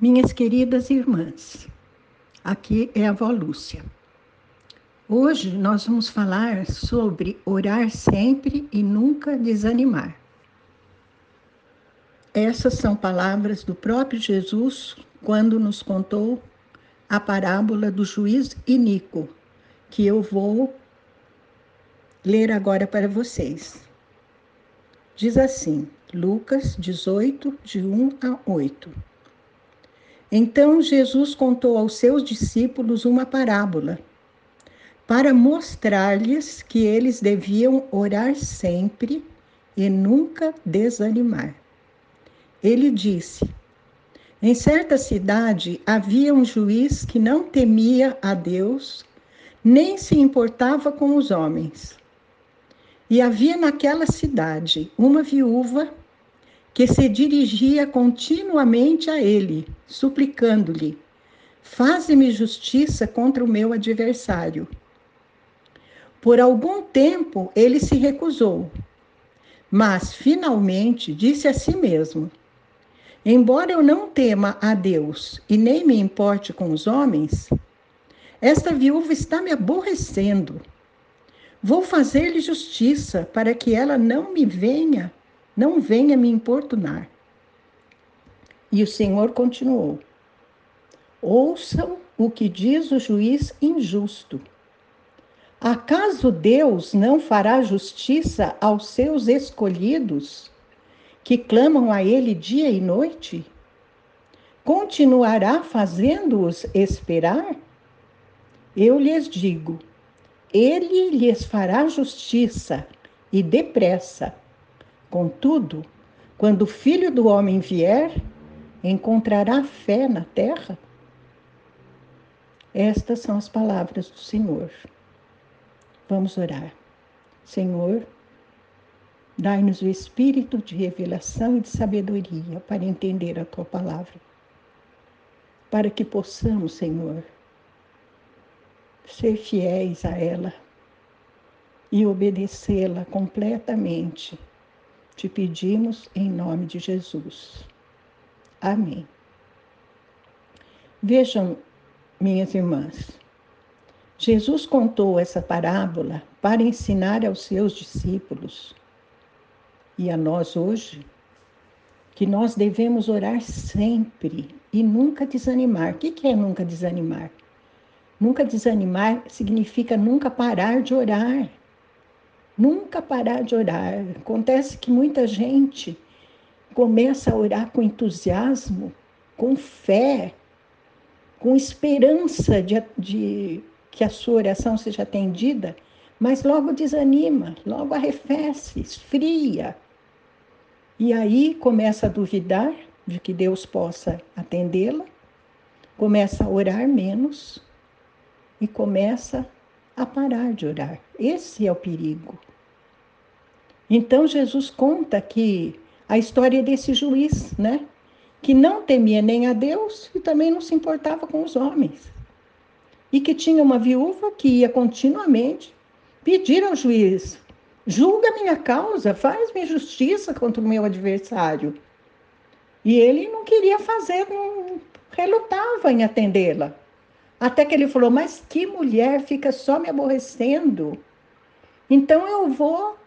Minhas queridas irmãs, aqui é a avó Lúcia. Hoje nós vamos falar sobre orar sempre e nunca desanimar. Essas são palavras do próprio Jesus quando nos contou a parábola do juiz Inico, que eu vou ler agora para vocês. Diz assim, Lucas 18, de 1 a 8. Então Jesus contou aos seus discípulos uma parábola para mostrar-lhes que eles deviam orar sempre e nunca desanimar. Ele disse: Em certa cidade havia um juiz que não temia a Deus, nem se importava com os homens. E havia naquela cidade uma viúva que se dirigia continuamente a ele, suplicando-lhe: Faze-me justiça contra o meu adversário. Por algum tempo ele se recusou, mas finalmente disse a si mesmo: Embora eu não tema a Deus e nem me importe com os homens, esta viúva está me aborrecendo. Vou fazer-lhe justiça para que ela não me venha não venha me importunar. E o Senhor continuou: Ouçam o que diz o juiz injusto. Acaso Deus não fará justiça aos seus escolhidos, que clamam a Ele dia e noite? Continuará fazendo-os esperar? Eu lhes digo: Ele lhes fará justiça e depressa. Contudo, quando o filho do homem vier, encontrará fé na terra? Estas são as palavras do Senhor. Vamos orar. Senhor, dai-nos o espírito de revelação e de sabedoria para entender a tua palavra. Para que possamos, Senhor, ser fiéis a ela e obedecê-la completamente te pedimos em nome de Jesus. Amém. Vejam, minhas irmãs, Jesus contou essa parábola para ensinar aos seus discípulos e a nós hoje que nós devemos orar sempre e nunca desanimar. O que é nunca desanimar? Nunca desanimar significa nunca parar de orar. Nunca parar de orar. Acontece que muita gente começa a orar com entusiasmo, com fé, com esperança de, de que a sua oração seja atendida, mas logo desanima, logo arrefece, esfria. E aí começa a duvidar de que Deus possa atendê-la, começa a orar menos e começa a parar de orar. Esse é o perigo. Então Jesus conta que a história desse juiz, né? Que não temia nem a Deus e também não se importava com os homens. E que tinha uma viúva que ia continuamente pedir ao juiz: julga minha causa, faz-me justiça contra o meu adversário. E ele não queria fazer, não relutava em atendê-la. Até que ele falou: Mas que mulher fica só me aborrecendo? Então eu vou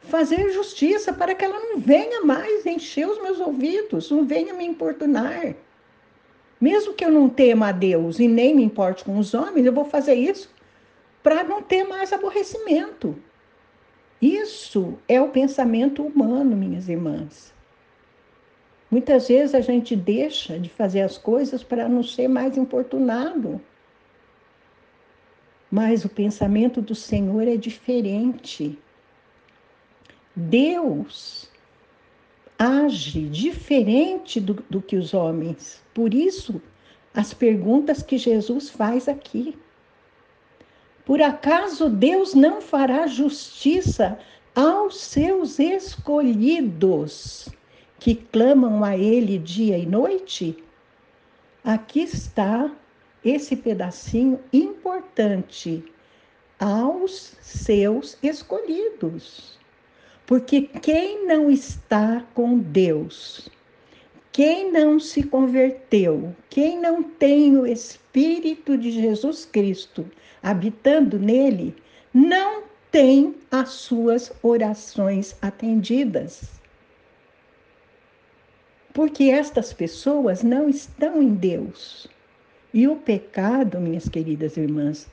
fazer justiça para que ela não venha mais encher os meus ouvidos, não venha me importunar. Mesmo que eu não tema a Deus e nem me importe com os homens, eu vou fazer isso para não ter mais aborrecimento. Isso é o pensamento humano, minhas irmãs. Muitas vezes a gente deixa de fazer as coisas para não ser mais importunado. Mas o pensamento do Senhor é diferente. Deus age diferente do, do que os homens. Por isso, as perguntas que Jesus faz aqui. Por acaso Deus não fará justiça aos seus escolhidos que clamam a Ele dia e noite? Aqui está esse pedacinho importante aos seus escolhidos. Porque quem não está com Deus, quem não se converteu, quem não tem o Espírito de Jesus Cristo habitando nele, não tem as suas orações atendidas. Porque estas pessoas não estão em Deus. E o pecado, minhas queridas irmãs,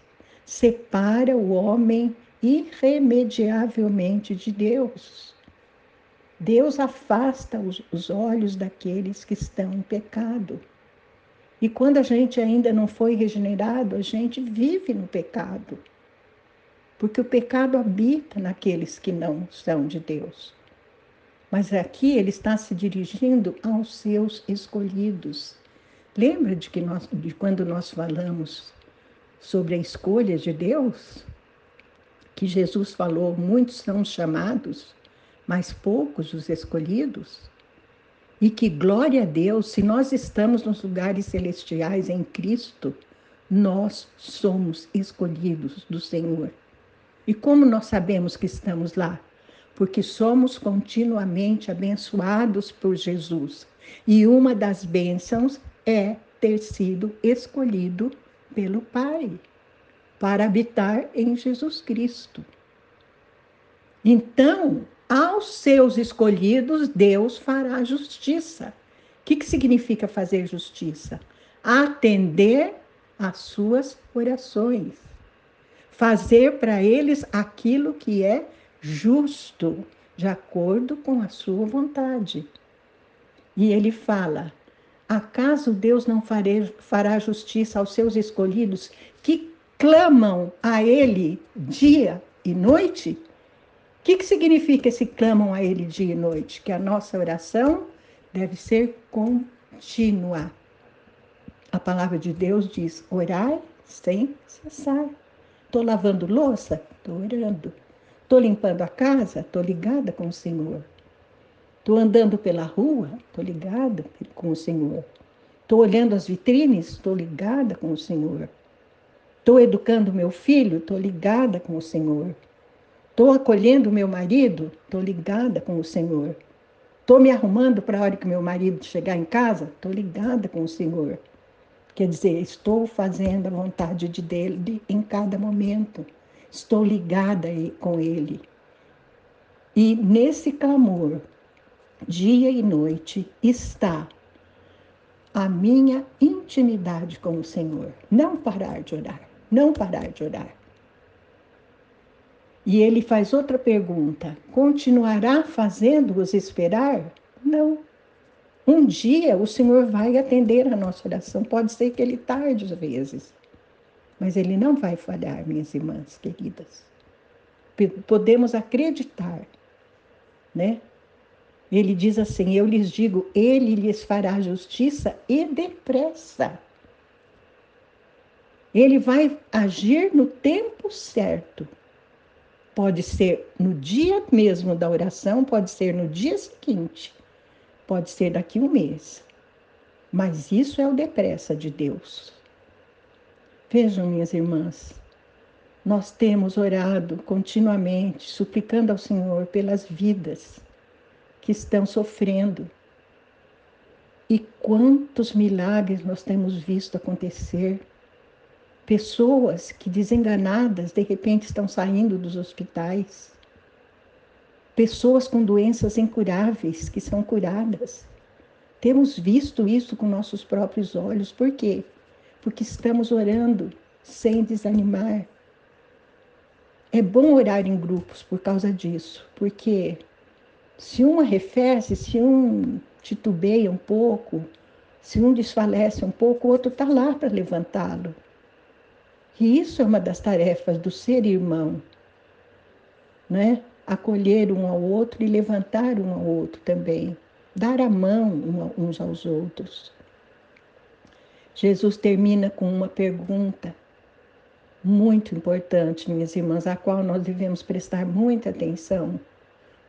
separa o homem irremediavelmente de Deus. Deus afasta os, os, olhos daqueles que estão em pecado. E quando a gente ainda não foi regenerado, a gente vive no pecado. Porque o pecado habita naqueles que não são de Deus. Mas aqui ele está se dirigindo aos seus escolhidos. Lembra de que nós, de quando nós falamos sobre a escolha de Deus? Que Jesus falou: muitos são chamados, mas poucos os escolhidos. E que glória a Deus, se nós estamos nos lugares celestiais em Cristo, nós somos escolhidos do Senhor. E como nós sabemos que estamos lá? Porque somos continuamente abençoados por Jesus. E uma das bênçãos é ter sido escolhido pelo Pai para habitar em Jesus Cristo. Então, aos seus escolhidos, Deus fará justiça. O que, que significa fazer justiça? Atender às suas orações. Fazer para eles aquilo que é justo, de acordo com a sua vontade. E ele fala: Acaso Deus não fará justiça aos seus escolhidos que clamam a Ele dia e noite? O que, que significa esse clamam a Ele dia e noite? Que a nossa oração deve ser contínua. A palavra de Deus diz: orai sem cessar. Estou lavando louça? Estou orando. Estou limpando a casa? Estou ligada com o Senhor. Estou andando pela rua, estou ligada com o Senhor. Estou olhando as vitrines, estou ligada com o Senhor. Estou educando meu filho, estou ligada com o Senhor. Estou acolhendo meu marido, estou ligada com o Senhor. Estou me arrumando para a hora que meu marido chegar em casa, estou ligada com o Senhor. Quer dizer, estou fazendo a vontade de dele em cada momento. Estou ligada com ele. E nesse clamor, dia e noite, está a minha intimidade com o Senhor. Não parar de orar, não parar de orar. E ele faz outra pergunta: continuará fazendo-os esperar? Não. Um dia o Senhor vai atender a nossa oração. Pode ser que ele tarde às vezes, mas ele não vai falhar, minhas irmãs queridas. Podemos acreditar, né? Ele diz assim: Eu lhes digo, ele lhes fará justiça e depressa. Ele vai agir no tempo certo. Pode ser no dia mesmo da oração, pode ser no dia seguinte, pode ser daqui um mês. Mas isso é o depressa de Deus. Vejam, minhas irmãs, nós temos orado continuamente, suplicando ao Senhor pelas vidas que estão sofrendo. E quantos milagres nós temos visto acontecer. Pessoas que desenganadas de repente estão saindo dos hospitais. Pessoas com doenças incuráveis que são curadas. Temos visto isso com nossos próprios olhos. Por quê? Porque estamos orando sem desanimar. É bom orar em grupos por causa disso, porque se um arrefece, se um titubeia um pouco, se um desfalece um pouco, o outro está lá para levantá-lo. E isso é uma das tarefas do ser irmão, né? Acolher um ao outro e levantar um ao outro também, dar a mão uns aos outros. Jesus termina com uma pergunta muito importante, minhas irmãs, a qual nós devemos prestar muita atenção.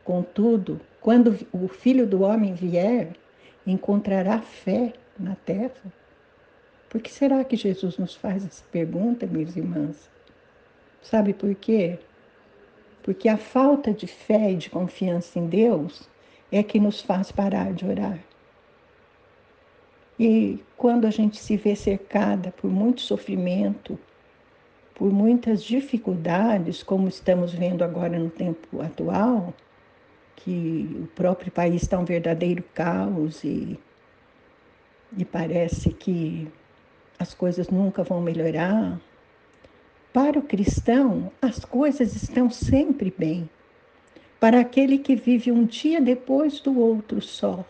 Contudo, quando o filho do homem vier, encontrará fé na terra? Por que será que Jesus nos faz essa pergunta, minhas irmãs? Sabe por quê? Porque a falta de fé e de confiança em Deus é que nos faz parar de orar. E quando a gente se vê cercada por muito sofrimento, por muitas dificuldades, como estamos vendo agora no tempo atual, que o próprio país está um verdadeiro caos e, e parece que as coisas nunca vão melhorar. Para o cristão, as coisas estão sempre bem. Para aquele que vive um dia depois do outro só,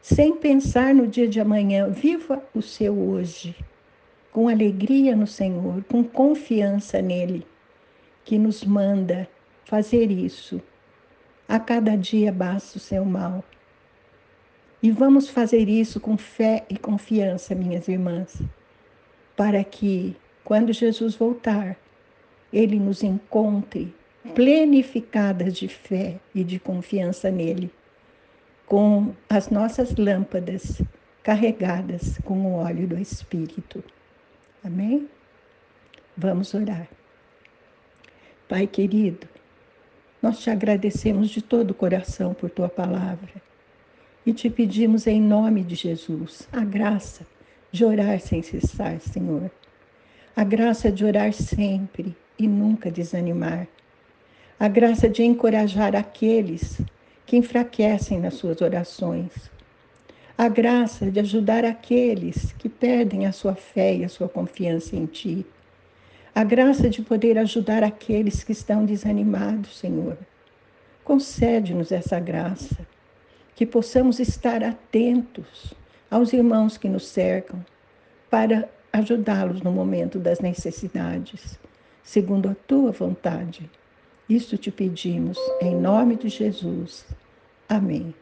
sem pensar no dia de amanhã, viva o seu hoje, com alegria no Senhor, com confiança nele, que nos manda fazer isso. A cada dia basta o seu mal. E vamos fazer isso com fé e confiança, minhas irmãs, para que, quando Jesus voltar, ele nos encontre plenificadas de fé e de confiança nele com as nossas lâmpadas carregadas com o óleo do Espírito. Amém? Vamos orar. Pai querido, nós te agradecemos de todo o coração por tua palavra e te pedimos em nome de Jesus a graça de orar sem cessar, Senhor. A graça de orar sempre e nunca desanimar. A graça de encorajar aqueles que enfraquecem nas suas orações. A graça de ajudar aqueles que perdem a sua fé e a sua confiança em Ti. A graça de poder ajudar aqueles que estão desanimados, Senhor. Concede-nos essa graça, que possamos estar atentos aos irmãos que nos cercam, para ajudá-los no momento das necessidades, segundo a tua vontade. Isto te pedimos, em nome de Jesus. Amém.